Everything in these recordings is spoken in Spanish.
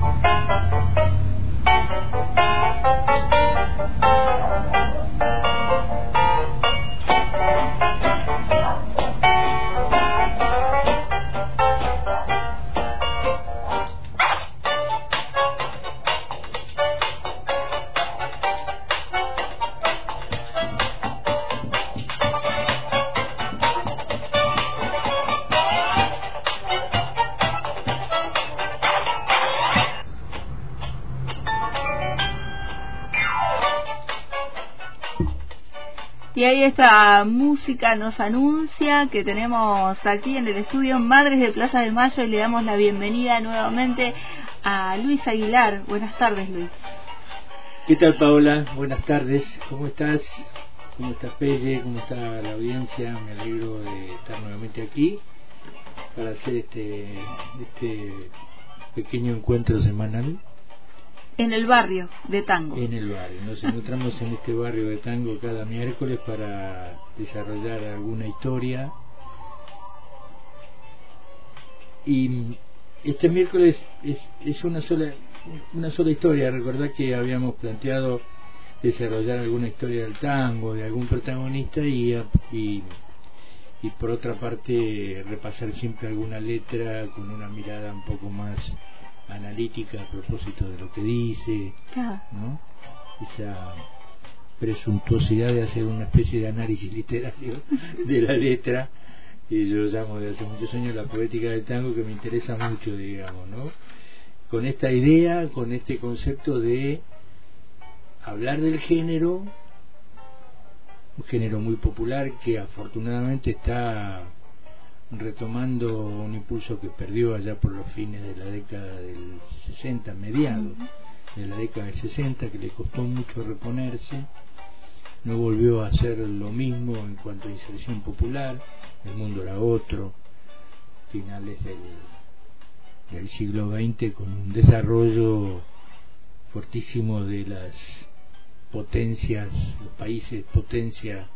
Música Esta música nos anuncia que tenemos aquí en el estudio Madres de Plaza de Mayo y le damos la bienvenida nuevamente a Luis Aguilar. Buenas tardes, Luis. ¿Qué tal, Paola? Buenas tardes. ¿Cómo estás? ¿Cómo estás, Pelle? ¿Cómo está la audiencia? Me alegro de estar nuevamente aquí para hacer este, este pequeño encuentro semanal en el barrio de Tango. En el barrio. Nos encontramos en este barrio de Tango cada miércoles para desarrollar alguna historia. Y este miércoles es, una sola una sola historia. Recordad que habíamos planteado desarrollar alguna historia del tango, de algún protagonista y, y, y por otra parte repasar siempre alguna letra con una mirada un poco más analítica a propósito de lo que dice, ¿no? esa presuntuosidad de hacer una especie de análisis literario de la letra, y yo llamo de hace muchos años la poética del tango que me interesa mucho, digamos, ¿no? Con esta idea, con este concepto de hablar del género, un género muy popular que afortunadamente está retomando un impulso que perdió allá por los fines de la década del 60, mediados de la década del 60, que le costó mucho reponerse, no volvió a hacer lo mismo en cuanto a inserción popular, el mundo era otro, finales del, del siglo XX con un desarrollo fortísimo de las potencias, los países potencia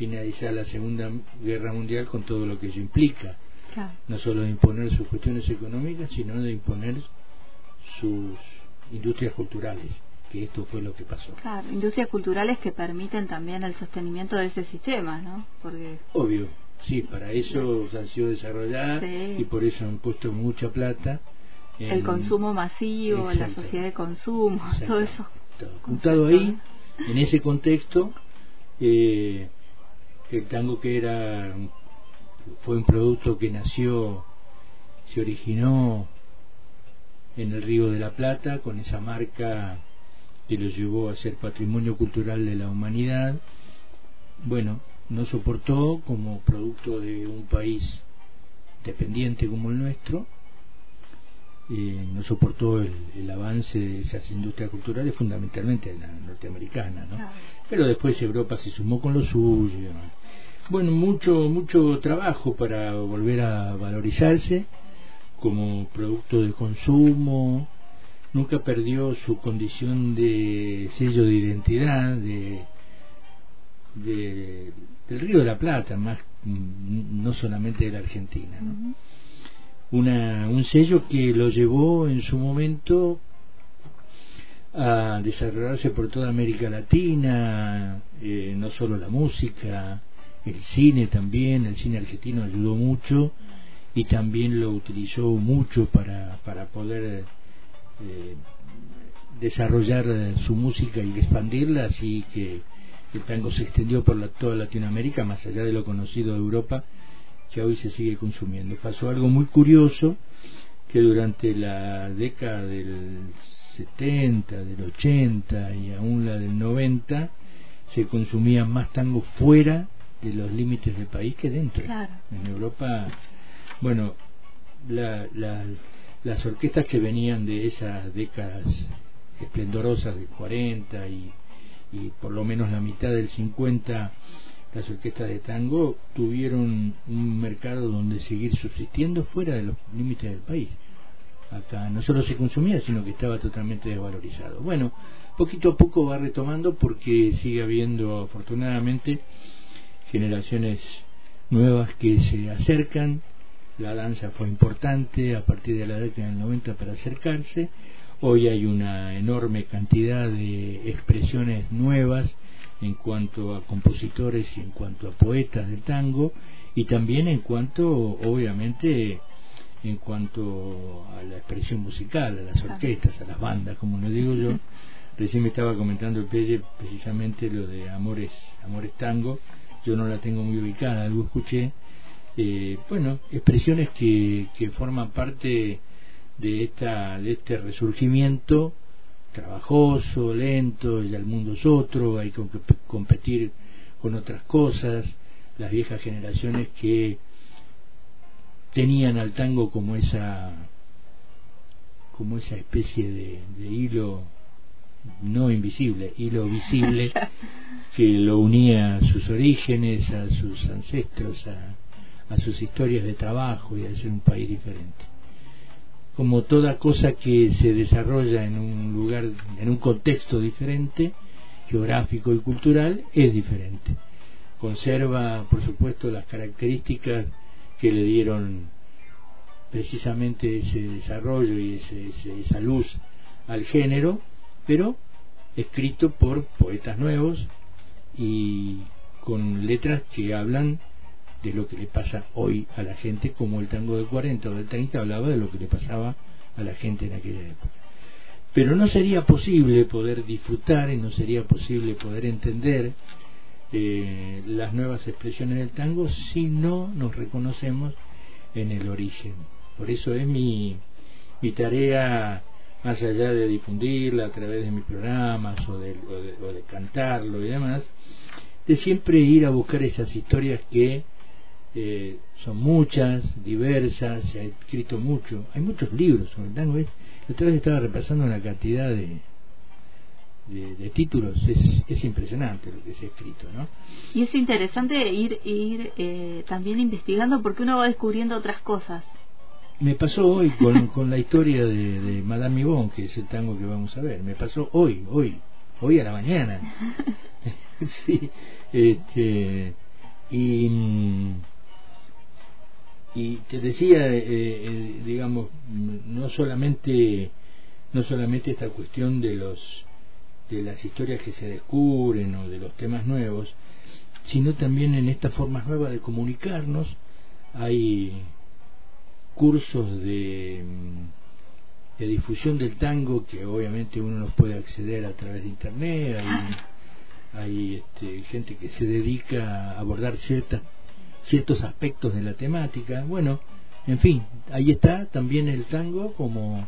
finalizar la Segunda Guerra Mundial con todo lo que ello implica. No solo de imponer sus cuestiones económicas, sino de imponer sus industrias culturales, que esto fue lo que pasó. Claro, industrias culturales que permiten también el sostenimiento de ese sistema, ¿no? Porque... Obvio, sí, para eso han sido desarrolladas y por eso han puesto mucha plata. El consumo masivo, la sociedad de consumo, todo eso. Juntado ahí, en ese contexto, eh, el tango que era fue un producto que nació se originó en el Río de la Plata con esa marca que lo llevó a ser patrimonio cultural de la humanidad. Bueno no soportó como producto de un país dependiente como el nuestro eh, no soportó el, avance de esas industrias culturales, fundamentalmente la norteamericana, ¿no? Pero después Europa se sumó con lo suyo. Bueno, mucho, mucho trabajo para volver a valorizarse como producto de consumo, nunca perdió su condición de sello de identidad de, del Río de la Plata, más no solamente de la Argentina. ¿no? Una, un sello que lo llevó en su momento a desarrollarse por toda América Latina, eh, no solo la música, el cine también, el cine argentino ayudó mucho y también lo utilizó mucho para, para poder eh, desarrollar su música y expandirla, así que el tango se extendió por la, toda Latinoamérica, más allá de lo conocido de Europa, que hoy se sigue consumiendo. Pasó algo muy curioso que durante la década del 70, del 80 y aún la del 90 se consumía más tango fuera de los límites del país que dentro. En Europa, bueno, las orquestas que venían de esas décadas esplendorosas del 40 y, y por lo menos la mitad del 50 las orquestas de tango tuvieron un mercado donde seguir subsistiendo fuera de los límites del país. Acá no solo se consumía, sino que estaba totalmente desvalorizado. Bueno, poquito a poco va retomando porque sigue habiendo afortunadamente generaciones nuevas que se acercan la danza fue importante a partir de la década del 90 para acercarse. Hoy hay una enorme cantidad de expresiones nuevas en cuanto a compositores y en cuanto a poetas del tango y también en cuanto, obviamente, en cuanto a la expresión musical, a las orquestas, a las bandas, como lo digo yo. Recién me estaba comentando el Pelle precisamente lo de Amores, Amores Tango, yo no la tengo muy ubicada, algo escuché. Eh, bueno, expresiones que, que forman parte de, esta, de este resurgimiento trabajoso, lento, ya el mundo es otro, hay que competir con otras cosas, las viejas generaciones que tenían al tango como esa como esa especie de, de hilo no invisible, hilo visible que lo unía a sus orígenes, a sus ancestros, a, a sus historias de trabajo y a ser un país diferente como toda cosa que se desarrolla en un lugar, en un contexto diferente, geográfico y cultural, es diferente. Conserva, por supuesto, las características que le dieron precisamente ese desarrollo y ese, esa luz al género, pero escrito por poetas nuevos y con letras que hablan de lo que le pasa hoy a la gente, como el tango del 40 o del 30 hablaba de lo que le pasaba a la gente en aquella época. Pero no sería posible poder disfrutar y no sería posible poder entender eh, las nuevas expresiones del tango si no nos reconocemos en el origen. Por eso es mi, mi tarea, más allá de difundirla a través de mis programas o de, o de cantarlo y demás, de siempre ir a buscar esas historias que eh, son muchas, diversas, se ha escrito mucho, hay muchos libros sobre el tango. Otra vez estaba repasando una cantidad de, de, títulos, es, es, impresionante lo que se ha escrito, ¿no? Y es interesante ir, ir eh, también investigando porque uno va descubriendo otras cosas. Me pasó hoy con, con la historia de, de Madame Yvonne, que es el tango que vamos a ver, me pasó hoy, hoy, hoy a la mañana. sí, este, y mm, y te decía eh, eh, digamos no solamente no solamente esta cuestión de los de las historias que se descubren o de los temas nuevos sino también en esta forma nueva de comunicarnos hay cursos de, de difusión del tango que obviamente uno nos puede acceder a través de internet hay, hay este, gente que se dedica a abordar ciertas ciertos aspectos de la temática. Bueno, en fin, ahí está también el tango como,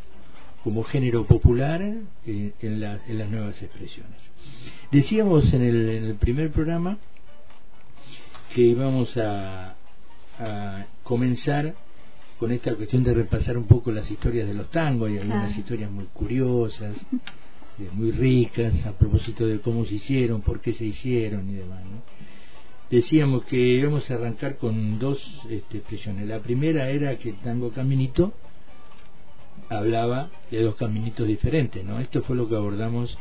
como género popular eh, en, en, las nuevas expresiones. Decíamos en el, en el primer programa que íbamos a, a, comenzar con esta cuestión de repasar un poco las historias de los tangos, y algunas historias muy curiosas, eh, muy ricas, a propósito de cómo se hicieron, por qué se hicieron y demás. ¿no? Decíamos que íbamos a arrancar con dos este, expresiones. La primera era que el tango caminito hablaba de dos caminitos diferentes, ¿no? Esto fue lo que abordamos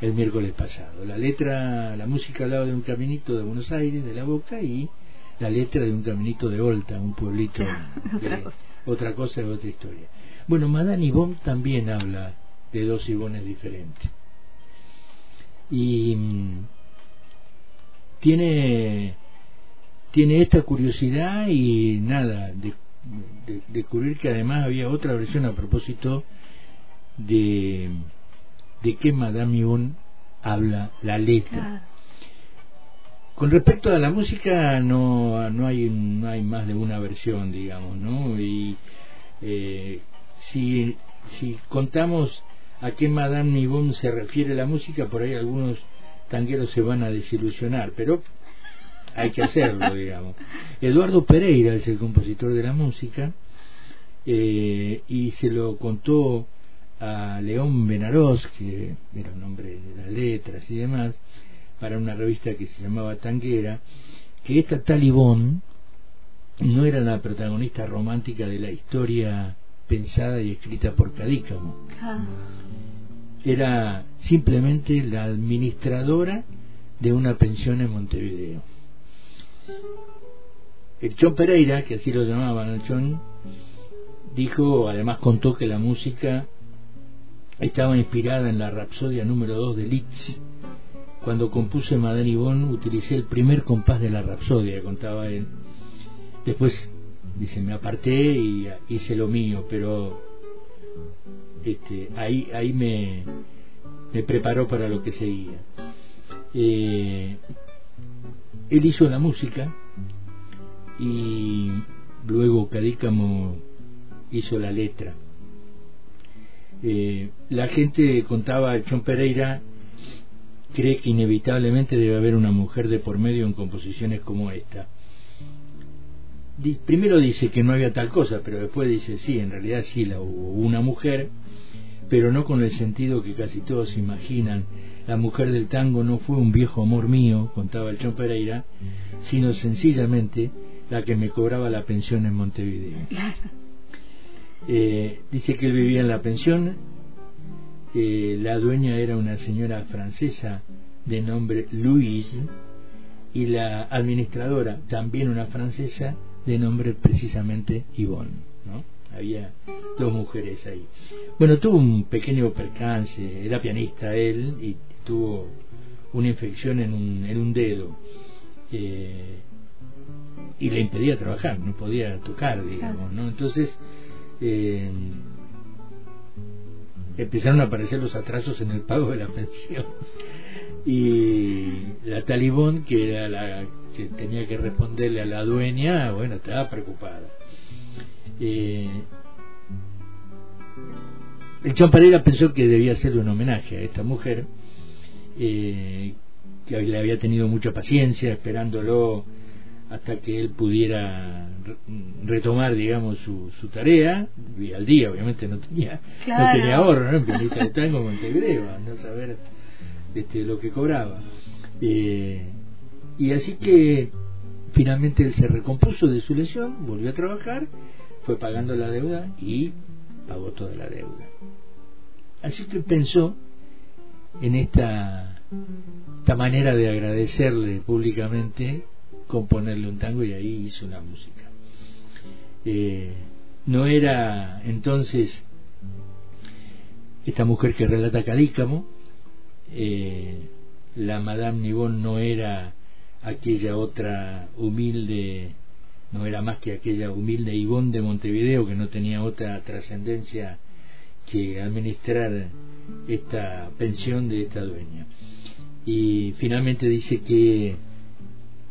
el miércoles pasado. La letra, la música hablaba de un caminito de Buenos Aires, de la Boca, y la letra de un caminito de Volta, un pueblito otra, cosa. otra cosa de otra historia. Bueno, Madame Yvonne también habla de dos Ivones diferentes. Y mm, tiene tiene esta curiosidad y nada de, descubrir que además había otra versión a propósito de de que Madame Yvonne habla la letra. Con respecto a la música no no hay no hay más de una versión digamos no y eh, si si contamos a qué Madame Yvonne se refiere la música por ahí algunos tangueros se van a desilusionar, pero hay que hacerlo, digamos. Eduardo Pereira es el compositor de la música eh, y se lo contó a León Benarós, que era un hombre de las letras y demás, para una revista que se llamaba Tanguera, que esta Talibón no era la protagonista romántica de la historia pensada y escrita por Cadícamo. Ah era simplemente la administradora de una pensión en Montevideo. El Chon Pereira, que así lo llamaban al Chon, dijo, además contó que la música estaba inspirada en la Rapsodia número 2 de Liszt. Cuando compuse Madame Yvonne utilicé el primer compás de la Rapsodia, contaba él. Después, dice, me aparté y hice lo mío, pero este, ahí, ahí me, preparó para lo que seguía. Eh, él hizo la música y luego Cadícamo hizo la letra. Eh, la gente contaba, John Pereira cree que inevitablemente debe haber una mujer de por medio en composiciones como esta. Primero dice que no había tal cosa, pero después dice sí, en realidad sí la hubo una mujer, pero no con el sentido que casi todos imaginan. La mujer del tango no fue un viejo amor mío, contaba el John Pereira, sino sencillamente la que me cobraba la pensión en Montevideo. Eh, dice que él vivía en la pensión, eh, la dueña era una señora francesa de nombre Louise y la administradora, también una francesa, de nombre precisamente Yvonne. ¿no? Había dos mujeres ahí. Bueno, tuvo un pequeño percance, era pianista él y tuvo una infección en un, en un dedo. Eh, y le impedía trabajar, no podía tocar, digamos, ¿no? Entonces, eh, empezaron a aparecer los atrasos en el pago de la pensión. Y la talibón, que era la que tenía que responderle a la dueña, bueno, estaba preocupada. Eh, el Pereira pensó que debía hacerle un homenaje a esta mujer, eh, que le había tenido mucha paciencia, esperándolo hasta que él pudiera retomar, digamos, su, su tarea, y al día obviamente no tenía, no tenía ahorro, ¿no? En Pianista de Tango Montevideo, no saber este, lo que cobraba. Eh, y así que finalmente él se recompuso de su lesión, volvió a trabajar, fue pagando la deuda y pagó toda la deuda. Así que pensó en esta, esta manera de agradecerle públicamente componerle un tango y ahí hizo una música. Eh, no era entonces esta mujer que relata Cadícamo, eh, la Madame Nibón no era aquella otra humilde, no era más que aquella humilde Ivón de Montevideo que no tenía otra trascendencia que administrar esta pensión de esta dueña. Y finalmente dice que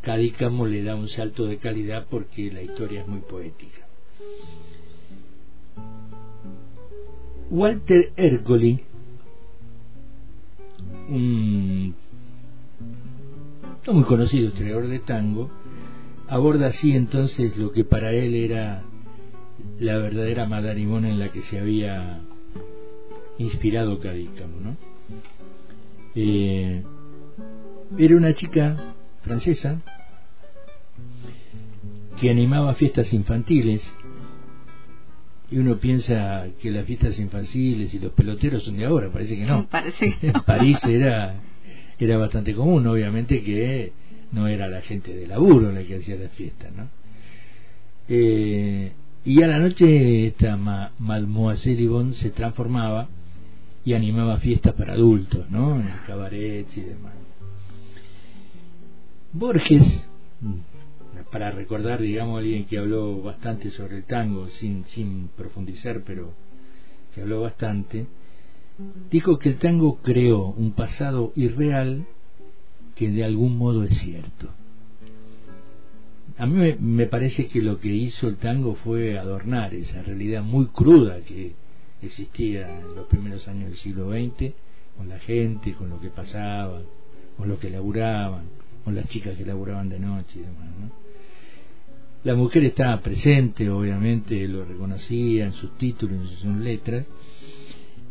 Cadícamo le da un salto de calidad porque la historia es muy poética. Walter Ercoli, un no muy conocido historiador de tango, aborda así entonces lo que para él era la verdadera madarimona en la que se había inspirado Cadícamo. ¿no? Eh, era una chica francesa que animaba fiestas infantiles y uno piensa que las fiestas infantiles y los peloteros son de ahora, parece que no. Parece En París era, era bastante común, obviamente que no era la gente de laburo la que hacía las fiestas, ¿no? Eh, y a la noche esta Mademoiselle Yvonne se transformaba y animaba fiestas para adultos, ¿no? En cabarets y demás. Borges, para recordar, digamos, alguien que habló bastante sobre el tango, sin, sin profundizar, pero que habló bastante, dijo que el tango creó un pasado irreal que de algún modo es cierto. A mí me, parece que lo que hizo el tango fue adornar esa realidad muy cruda que existía en los primeros años del siglo XX, con la gente, con lo que pasaba, con lo que laburaban, con las chicas que laburaban de noche y demás. ¿no? La mujer estaba presente, obviamente lo reconocía en sus títulos, en sus letras,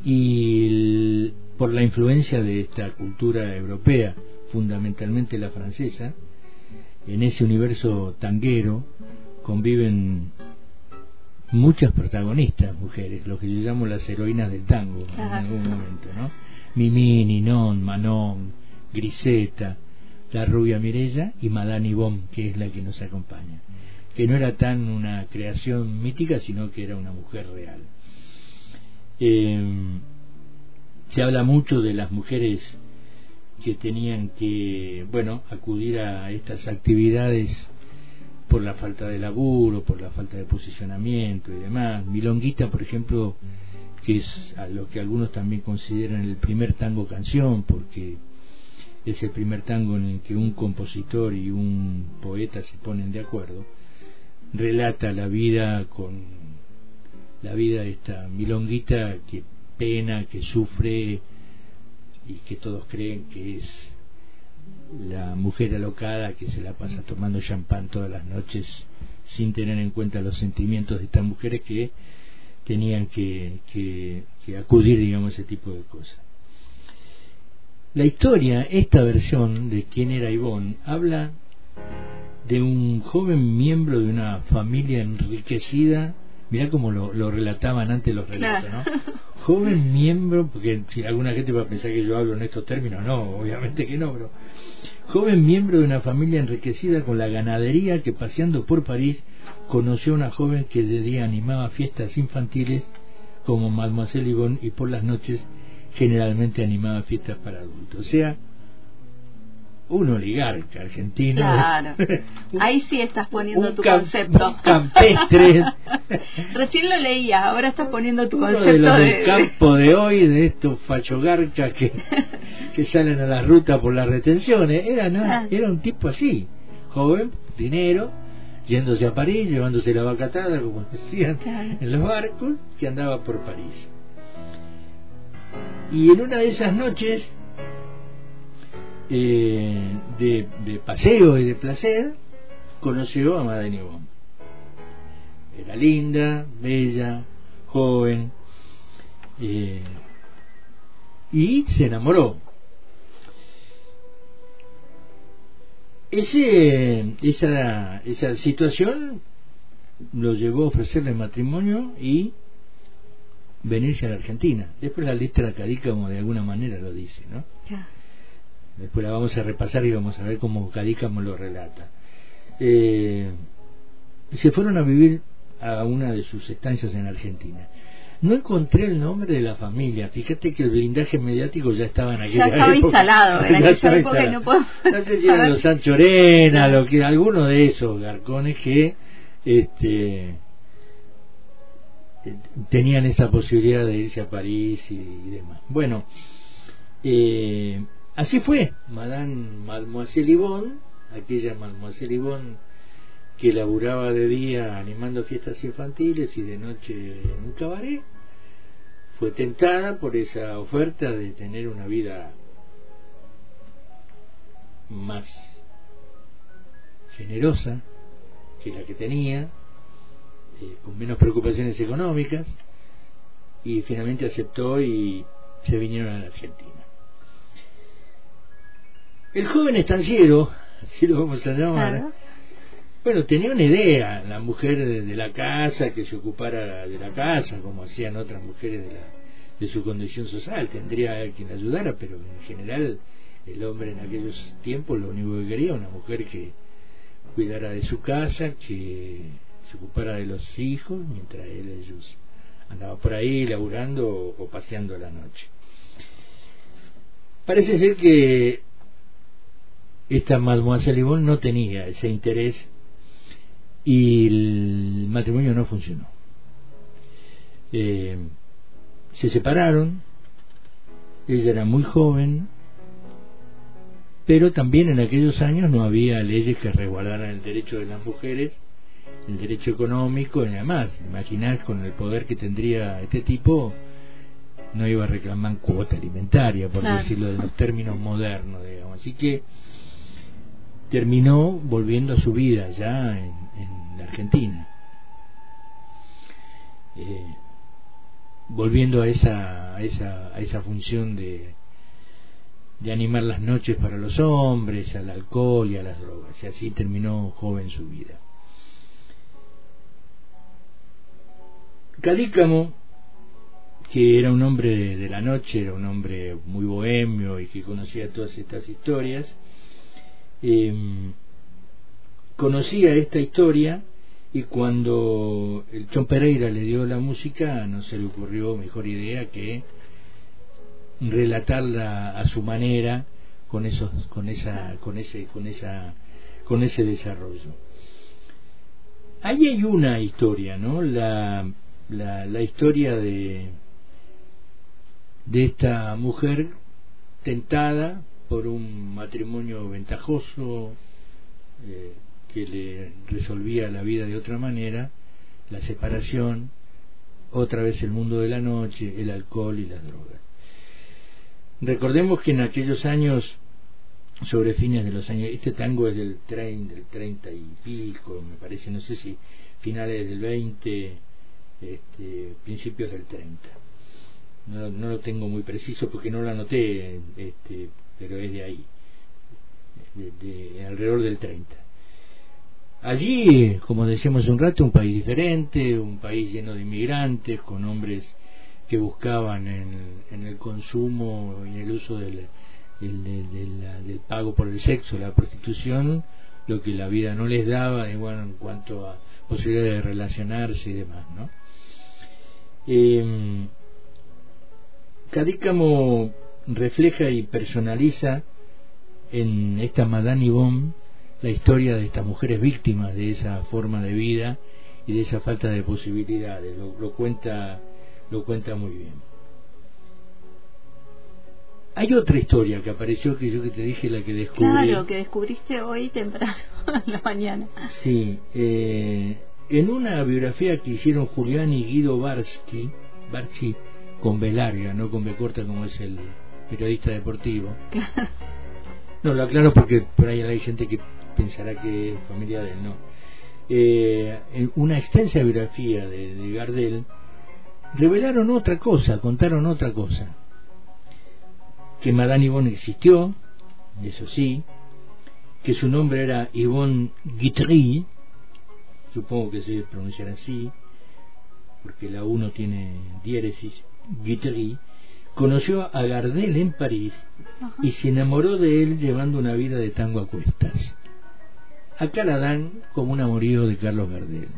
y por la influencia de esta cultura europea, fundamentalmente la francesa, en ese universo tanguero conviven muchas protagonistas mujeres, lo que yo llamo las heroínas del tango en algún momento, ¿no? Mimi, Ninon, Manon, Griseta, la rubia Mirella y Madame Yvonne, que es la que nos acompaña que no era tan una creación mítica, sino que era una mujer real. Eh, se habla mucho de las mujeres que tenían que, bueno, acudir a estas actividades por la falta de laburo, por la falta de posicionamiento y demás. Milonguita, por ejemplo, que es a lo que algunos también consideran el primer tango canción, porque es el primer tango en el que un compositor y un poeta se ponen de acuerdo, relata la vida con la vida de esta milonguita que pena, que sufre y que todos creen que es la mujer alocada que se la pasa tomando champán todas las noches sin tener en cuenta los sentimientos de estas mujeres que tenían que, que, acudir, digamos, a ese tipo de cosas. La historia, esta versión de quién era Ivonne, habla de un joven miembro de una familia enriquecida mirá cómo lo, lo relataban antes los relatos, ¿no? Joven miembro, porque si alguna gente va a pensar que yo hablo en estos términos, no, obviamente que no, pero joven miembro de una familia enriquecida con la ganadería que paseando por París conoció a una joven que de día animaba fiestas infantiles como Mademoiselle Yvonne y por las noches generalmente animaba fiestas para adultos. O sea, un oligarca argentino. Claro. Ahí sí estás poniendo tu concepto. campestre. Recién lo leía, ahora estás poniendo tu concepto. De los del campo de hoy, de estos fachogarcas que, que salen a la ruta por las retenciones. Era, ah. era un tipo así, joven, dinero, yéndose a París, llevándose la vacatada, como decían, en los barcos, que andaba por París. Y en una de esas noches eh, de, paseo y de placer, conoció a Madame Yvonne. Era linda, bella, joven, eh, y se enamoró. Ese, esa, esa situación lo llevó a ofrecerle matrimonio y venirse a la Argentina. Después la de como de alguna manera lo dice, ¿no? Después la vamos a repasar y vamos a ver cómo Cadícamo lo relata. Eh, se fueron a vivir a una de sus estancias en Argentina. No encontré el nombre de la familia. Fíjate que el blindaje mediático ya estaba en aquella ya estaba instalado. En aquella época no puedo. No sé si eran los Sancho Arena, lo que alguno de esos garcones que este tenían esa posibilidad de irse a París y, y demás. Bueno, eh, Así fue, Madame Mademoiselle Yvonne, aquella Mademoiselle Yvonne que laburaba de día animando fiestas infantiles y de noche en un cabaret, fue tentada por esa oferta de tener una vida más generosa que la que tenía, eh, con menos preocupaciones económicas, y finalmente aceptó y se vinieron a la Argentina. El joven estanciero, así lo vamos a llamar, bueno, tenía una idea, la mujer de, la casa, que se ocupara de la casa, como hacían otras mujeres de, la, de su condición social, tendría a quien la ayudara, pero en general el hombre en aquellos tiempos lo único que quería una mujer que cuidara de su casa, que se ocupara de los hijos, mientras él ellos andaba por ahí laburando o, o paseando la noche. Parece ser que esta Mademoiselle Yvonne no tenía ese interés y el matrimonio no funcionó. Eh, se separaron, ella era muy joven, pero también en aquellos años no había leyes que resguardaran el derecho de las mujeres, el derecho económico y demás. Imaginar con el poder que tendría este tipo, no iba a reclamar cuota alimentaria, por decirlo de los términos modernos, digamos. Así que terminó volviendo a su vida ya en, la Argentina. Eh, volviendo a esa, a esa, a esa función de, de animar las noches para los hombres, al alcohol y a las drogas. Y así terminó joven su vida. Cadícamo, que era un hombre de la noche, era un hombre muy bohemio y que conocía todas estas historias, eh, conocía esta historia y cuando el Chon Pereira le dio la música no se le ocurrió mejor idea que relatarla a su manera con esos con esa con ese con esa con ese desarrollo. Ahí hay una historia no la la, la historia de de esta mujer tentada por un matrimonio ventajoso eh, que le resolvía la vida de otra manera, la separación, otra vez el mundo de la noche, el alcohol y las drogas. Recordemos que en aquellos años, sobre fines de los años, este tango es del, tren, del 30 y pico, me parece, no sé si finales del 20, este, principios del 30. No, no, lo tengo muy preciso porque no lo anoté, este, pero es de ahí, de, alrededor del 30. Allí, como decíamos un rato, un país diferente, un país lleno de inmigrantes, con hombres que buscaban en, el consumo y en el uso del, pago por el sexo, la prostitución, lo que la vida no les daba igual en cuanto a posibilidades de relacionarse y demás, ¿no? Eh, Cadícamo refleja y personaliza en esta Madame Yvonne la historia de estas mujeres víctimas de esa forma de vida y de esa falta de posibilidades. Lo, cuenta, lo cuenta muy bien. Hay otra historia que apareció que yo que te dije la que descubrí. Claro, que descubriste hoy temprano en la mañana. Sí, eh, en una biografía que hicieron Julián y Guido Barsky, Barsky con B larga, no con B corta como es el periodista deportivo. no, lo aclaro porque por ahí hay gente que pensará que es familia de él, no. Eh, en una extensa biografía de, Gardel revelaron otra cosa, contaron otra cosa. Que Madame Yvonne existió, eso sí, que su nombre era Yvonne Guitry, supongo que se pronunciará así, porque la uno tiene diéresis, Guitry, conoció a Gardel en París y se enamoró de él llevando una vida de tango a cuestas. Acá la dan como un amorío de Carlos Gardel.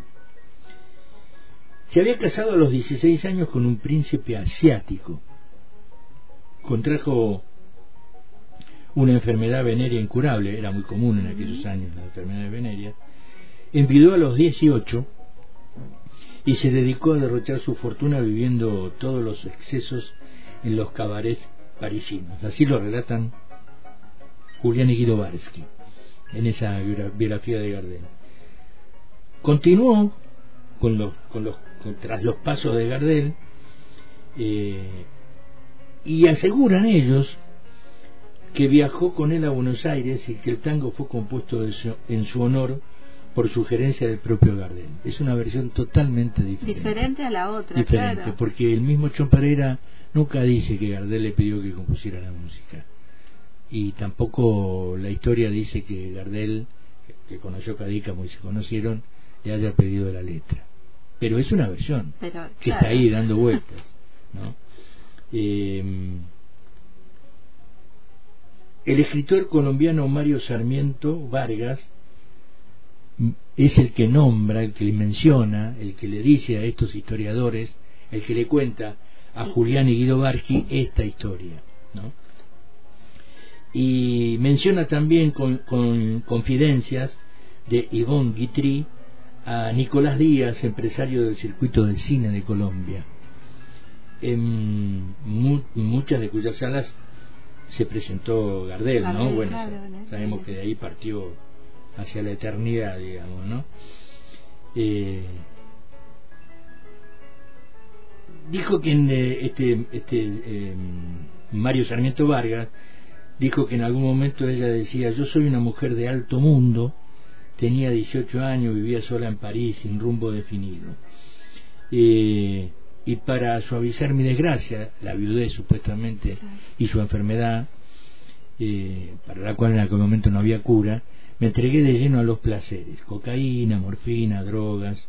Se había casado a los 16 años con un príncipe asiático. Contrajo una enfermedad venérea incurable, era muy común en aquellos años la enfermedad venérea. Envidó a los 18 y se dedicó a derrochar su fortuna viviendo todos los excesos en los cabarets parisinos. Así lo relatan Julián y Guido en esa biografía de Gardel. Continuó con los, con los, tras los pasos de Gardel eh, y aseguran ellos que viajó con él a Buenos Aires y que el tango fue compuesto en su honor por sugerencia del propio Gardel. Es una versión totalmente diferente. Diferente a la otra, Diferente, porque el mismo Chon Pereira nunca dice que Gardel le pidió que compusiera la música y tampoco la historia dice que Gardel, que conoció Cadícamo y se conocieron, le haya pedido la letra. Pero es una versión que está ahí dando vueltas. ¿no? Em, el escritor colombiano Mario Sarmiento Vargas es el que nombra, el que le menciona, el que le dice a estos historiadores, el que le cuenta a Julián y Guido Bargi esta historia. ¿no? y menciona también con, confidencias de Yvonne Guitry a Nicolás Díaz, empresario del circuito del cine de Colombia, en muchas de cuyas salas se presentó Gardel, ¿no? Bueno, sabemos que de ahí partió hacia la eternidad, digamos, ¿no? Eh, dijo que eh, este, este eh, Mario Sarmiento Vargas dijo que en algún momento ella decía, yo soy una mujer de alto mundo, tenía 18 años, vivía sola en París, sin rumbo definido. Eh, y para suavizar mi desgracia, la viudez supuestamente, y su enfermedad, para la cual en aquel momento no había cura, me entregué de lleno a los placeres, cocaína, morfina, drogas.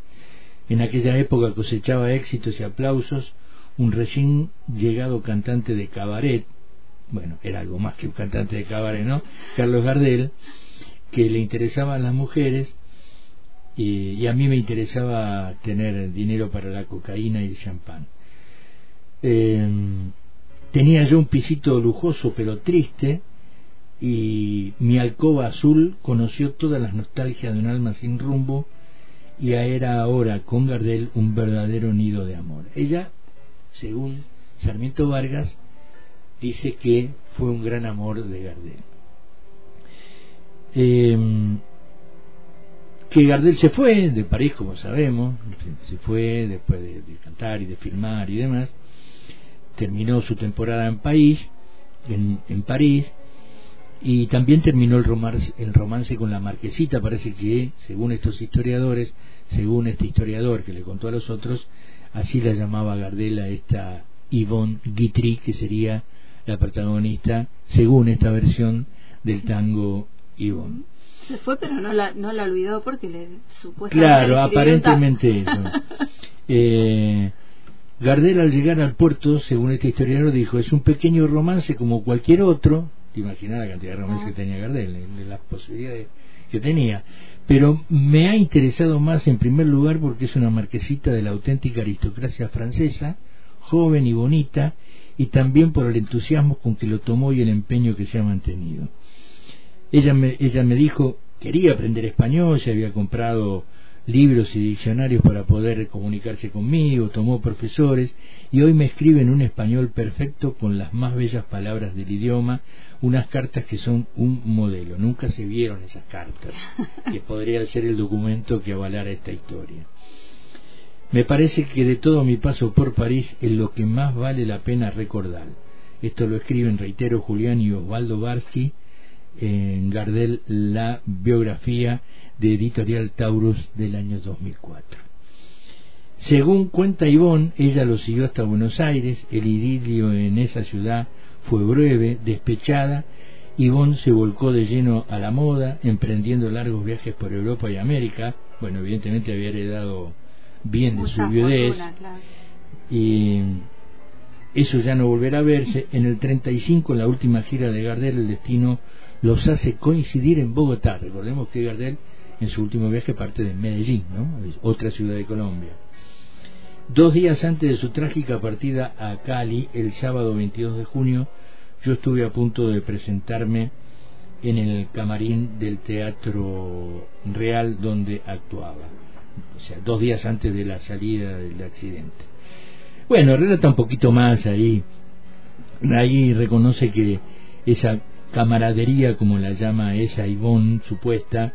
En aquella época cosechaba éxitos y aplausos un recién llegado cantante de cabaret, bueno, era algo más que un cantante de cabaret, ¿no? Carlos Gardel, que le interesaban las mujeres y a mí me interesaba tener dinero para la cocaína y el champán. Eh, tenía yo un pisito lujoso pero triste y mi alcoba azul conoció todas las nostalgias de un alma sin rumbo y era ahora con Gardel un verdadero nido de amor. Ella, según Sarmiento Vargas, dice que fue un gran amor de Gardel. Eh, que Gardel se fue de París, como sabemos, se fue después de, cantar y de filmar y demás, terminó su temporada en París, en, en París, y también terminó el romance, el romance con la marquesita, parece que, según estos historiadores, según este historiador que le contó a los otros, así la llamaba Gardel a esta Yvonne Guitry, que sería la protagonista, según esta versión del tango Yvonne. Se fue, pero no la, no la olvidó porque le supuestamente. Claro, aparentemente eso. eh, Gardel al llegar al puerto, según este historiador, dijo, es un pequeño romance como cualquier otro, te imaginas la cantidad de romances que tenía Gardel, de las posibilidades que tenía, pero me ha interesado más en primer lugar porque es una marquesita de la auténtica aristocracia francesa, joven y bonita, y también por el entusiasmo con que lo tomó y el empeño que se ha mantenido. Ella me, ella me dijo, quería aprender español, se había comprado libros y diccionarios para poder comunicarse conmigo, tomó profesores y hoy me escribe en un español perfecto con las más bellas palabras del idioma, unas cartas que son un modelo. Nunca se vieron esas cartas, que podría ser el documento que avalara esta historia. Me parece que de todo mi paso por París es lo que más vale la pena recordar. Esto lo escriben, reitero, Julián y Osvaldo Barsky, en Gardel la biografía de Editorial Taurus del año 2004. Según cuenta Ivonne, ella lo siguió hasta Buenos Aires, el idilio en esa ciudad fue breve, despechada, Ivonne se volcó de lleno a la moda, emprendiendo largos viajes por Europa y América, bueno, evidentemente había heredado bien de su viudez, y eso ya no volverá a verse. En el 35, en la última gira de Gardel, el destino los hace coincidir en Bogotá. Recordemos que Gardel en su último viaje parte de Medellín, ¿no? otra ciudad de Colombia. Dos días antes de su trágica partida a Cali, el sábado 22 de junio, yo estuve a punto de presentarme en el camarín del Teatro Real donde actuaba. O sea, dos días antes de la salida del accidente. Bueno, relata un poquito más ahí. Ahí reconoce que esa camaradería, como la llama esa Ivonne supuesta,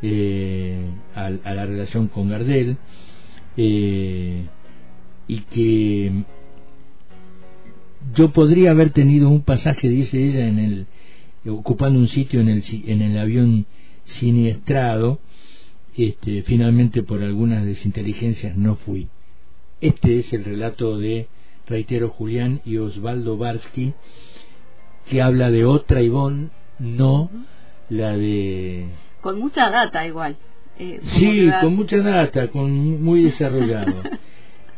eh, a, la relación con Gardel, eh, y que yo podría haber tenido un pasaje, dice ella, en el ocupando un sitio en el, en el avión siniestrado, este, finalmente por algunas desinteligencias no fui. Este es el relato de, reitero, Julián y Osvaldo Barsky, que habla de otra Ivonne, no la de... Con mucha data igual. Eh, sí, con mucha data, con muy desarrollado.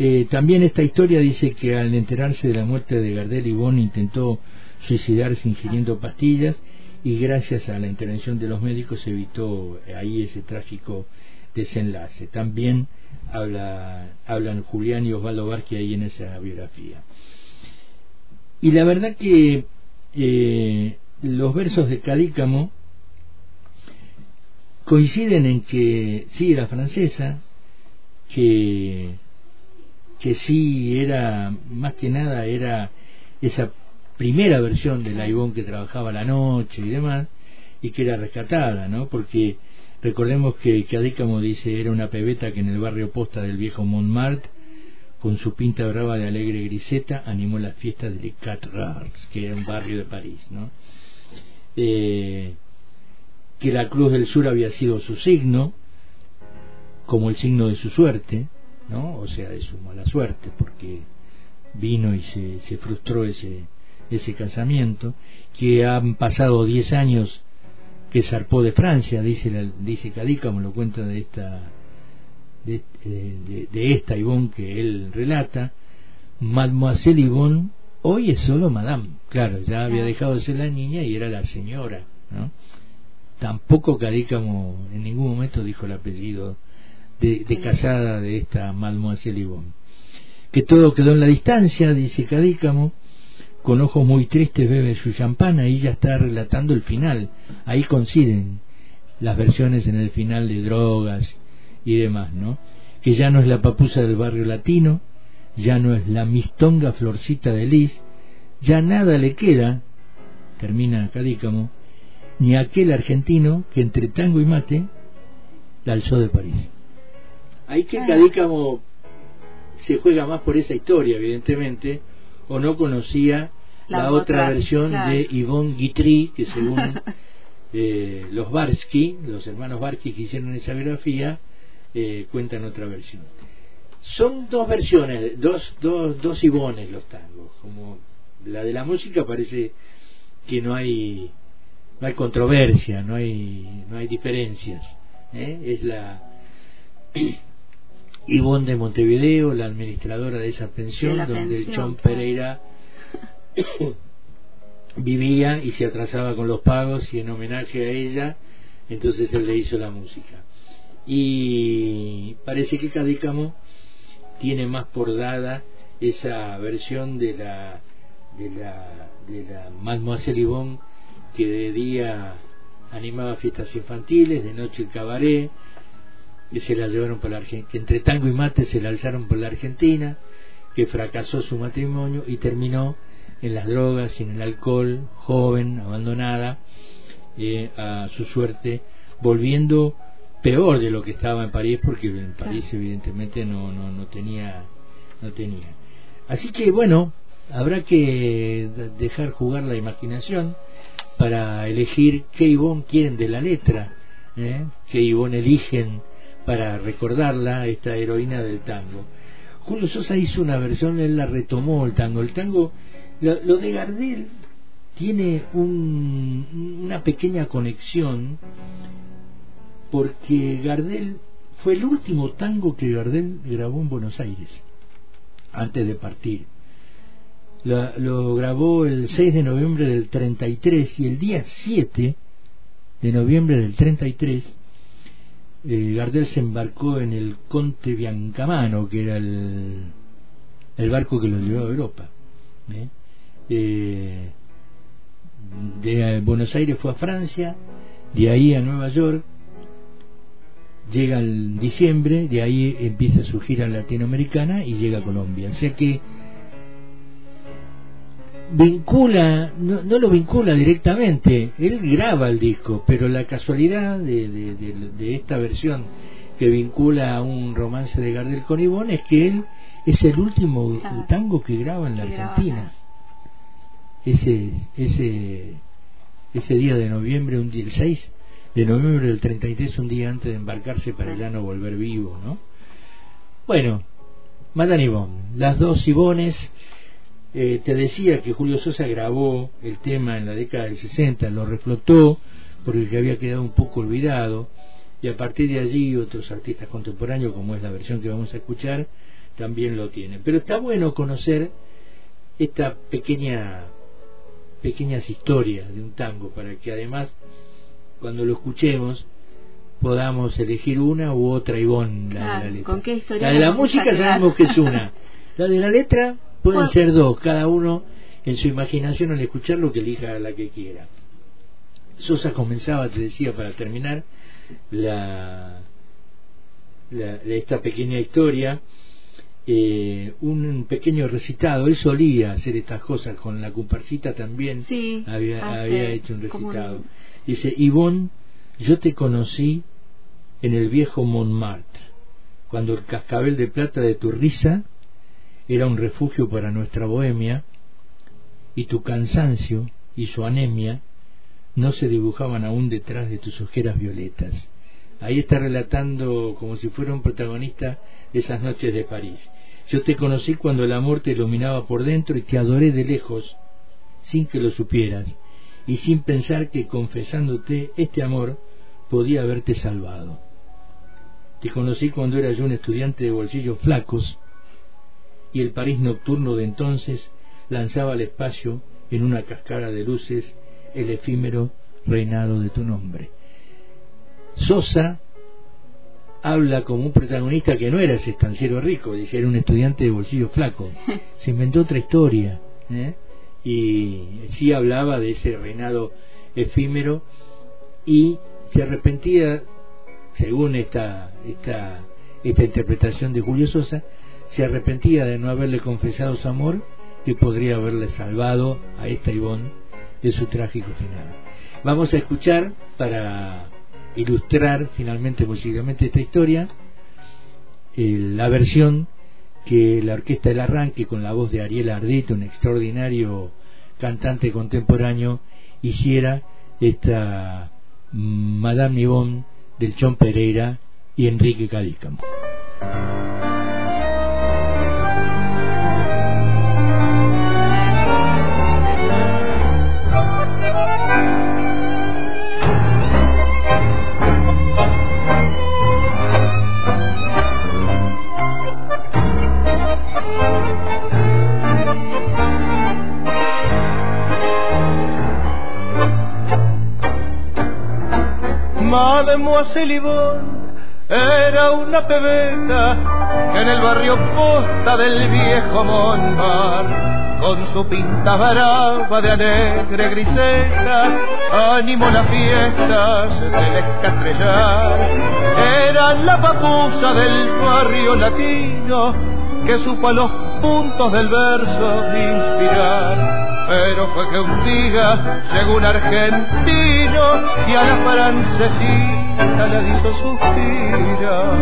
eh, también esta historia dice que al enterarse de la muerte de Gardel, Ivonne intentó suicidarse ingiriendo pastillas y gracias a la intervención de los médicos evitó ahí ese trágico desenlace. También habla, hablan Julián y Osvaldo Barqui ahí en esa biografía. Y la verdad que eh, los versos de Cadícamo coinciden en que sí era francesa, que, que sí era, más que nada, era esa primera versión de la Ivonne que trabajaba la noche y demás, y que era rescatada, ¿no? Porque recordemos que Cadícamo dice era una pebeta que en el barrio posta del viejo Montmartre con su pinta brava de alegre griseta, animó las fiestas de Quatre Rars, que era un barrio de París, ¿no? Eh, que la Cruz del Sur había sido su signo, como el signo de su suerte, ¿no? O sea, de su mala suerte, porque vino y se, se frustró ese, ese casamiento, que han pasado 10 años que zarpó de Francia, dice, dice Cadí, como lo cuenta de esta de, de, esta Ivonne que él relata, Mademoiselle Yvonne hoy es solo Madame, claro, ya había dejado de ser la niña y era la señora, ¿no? Tampoco Cadícamo en ningún momento dijo el apellido de, de casada de esta Mademoiselle Yvonne. Que todo quedó en la distancia, dice Cadícamo, con ojos muy tristes bebe su champana y ya está relatando el final. Ahí coinciden las versiones en el final de drogas y demás, ¿no? Que ya no es la papusa del barrio latino, ya no es la mistonga florcita de lis, ya nada le queda, termina Cadícamo, ni aquel argentino que entre tango y mate la alzó de París. Ahí que Cadícamo se juega más por esa historia, evidentemente, o no conocía la, otra, versión de Yvonne Guitry, que según eh, los Barsky, los hermanos Barsky que hicieron esa biografía, eh, cuentan otra versión. Son dos versiones, dos, dos, dos Ivones los tangos, como la de la música parece que no hay no hay controversia, no hay no hay diferencias, ¿eh? es la Ivonne de Montevideo, la administradora de esa pensión, donde el John Pereira vivía y se atrasaba con los pagos y en homenaje a ella, entonces él le hizo la música. Y parece que Cadícamo tiene más por dada esa versión de la de la de la Mademoiselle Yvonne que de día animaba fiestas infantiles, de noche el cabaret, que se la llevaron por la Argentina, que entre tango y mate se la alzaron por la Argentina, que fracasó su matrimonio y terminó en las drogas y en el alcohol, joven, abandonada, eh, a su suerte, volviendo peor de lo que estaba en París, porque en París evidentemente no, no, no tenía, no tenía. Así que bueno, habrá que dejar jugar la imaginación para elegir qué Ivonne quieren de la letra, ¿eh? qué Ivonne eligen para recordarla, esta heroína del tango. Julio Sosa hizo una versión, él la retomó el tango. El tango, lo, de Gardel tiene un, una pequeña conexión porque Gardel fue el último tango que Gardel grabó en Buenos Aires antes de partir. lo grabó el 6 de noviembre del 33 y el día 7 de noviembre del 33 eh, Gardel se embarcó en el Conte Biancamano, que era el, el barco que lo llevaba a Europa. ¿eh? Eh, de Buenos Aires fue a Francia, de ahí a Nueva York, llega el diciembre, de ahí empieza su gira latinoamericana y llega a Colombia. O sea que vincula, no, no, lo vincula directamente, él graba el disco, pero la casualidad de, de, esta versión que vincula a un romance de Gardel con Ivonne es que él es el último tango que graba en la Argentina. Ese, ese, ese día de noviembre, un día, el 6 de noviembre del 33, un día antes de embarcarse para ya no volver vivo, ¿no? Bueno, Madame Ivonne, las dos Ivones eh, te decía que Julio Sosa grabó el tema en la década del 60, lo reflotó porque que había quedado un poco olvidado y a partir de allí otros artistas contemporáneos, como es la versión que vamos a escuchar, también lo tienen. Pero está bueno conocer esta pequeña pequeñas historias de un tango para que además cuando lo escuchemos podamos elegir una u otra Ivonne la, de la letra. la de la música sabemos que es una la de la letra Pueden ser dos, cada uno en su imaginación al escuchar lo que elija la que quiera. Sosa comenzaba, te decía, para terminar, la, la esta pequeña historia, eh, un pequeño recitado. Él solía hacer estas cosas, con la comparsita también había, había hecho un recitado. Dice, Ivonne, yo te conocí en el viejo Montmartre, cuando el cascabel de plata de tu risa era un refugio para nuestra bohemia, y tu cansancio y su anemia no se dibujaban aún detrás de tus ojeras violetas. Ahí está relatando como si fuera un protagonista esas noches de París. Yo te conocí cuando el amor te iluminaba por dentro y te adoré de lejos, sin que lo supieras, y sin pensar que confesándote este amor podía haberte salvado. Te conocí cuando era yo un estudiante de bolsillos flacos, y el París nocturno de entonces lanzaba al espacio en una cascada de luces el efímero reinado de tu nombre. Sosa habla como un protagonista que no era ese estanciero rico, decía era un estudiante de bolsillo flaco. Se inventó otra historia. ¿eh? Y sí hablaba de ese reinado efímero y se arrepentía, según esta, esta, esta interpretación de Julio Sosa, se arrepentía de no haberle confesado su amor que podría haberle salvado a esta Ivonne de su trágico final. Vamos a escuchar para ilustrar finalmente posiblemente esta historia la versión que la Orquesta del Arranque con la voz de Ariel Ardito, un extraordinario cantante contemporáneo, hiciera esta Madame Yvonne del Chon Pereira y Enrique Cadícamo. Mademoiselle Yvonne era una pebeta que en el barrio posta del viejo Montmartre con su pinta brava de alegre griseta animó las fiestas del escatrellar era la papusa del barrio latino que supo a los puntos del verso inspirar. Pero fue que un día llegó un argentino y a la francesita le hizo suspirar.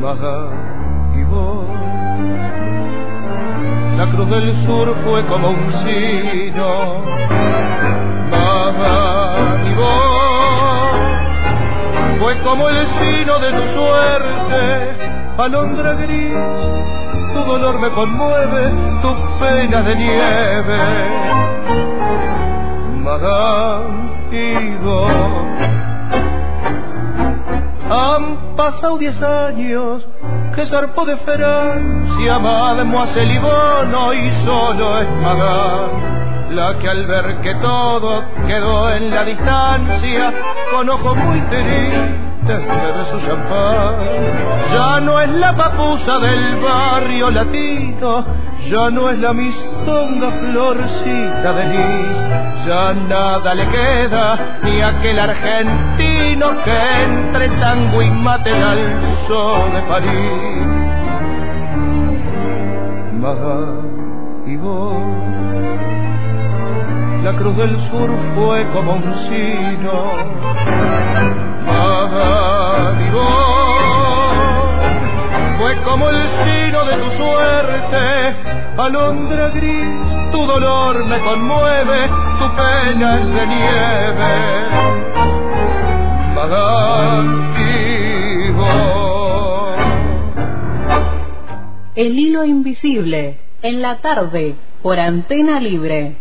Maja y vos, la cruz del sur fue como un sino. Maja y vos, fue como el sino de tu suerte, alondra gris tu dolor me conmueve, tu pena de nieve. Madame Han pasado diez años que zarpó de Francia, Mademoiselle Yvonne y solo es Madame la que al ver que todo quedó en la distancia, con ojos muy tristes de su champán. Ya no es la papusa del barrio latino, ya no es la mistonga florcita de lis, ya nada le queda ni aquel argentino que entre tango y mate al sol de París. Maga y vos, la cruz del sur fue como un sino fue como el sino de tu suerte, alondra gris, tu dolor me conmueve, tu pena es de nieve. El hilo invisible, en la tarde, por antena libre.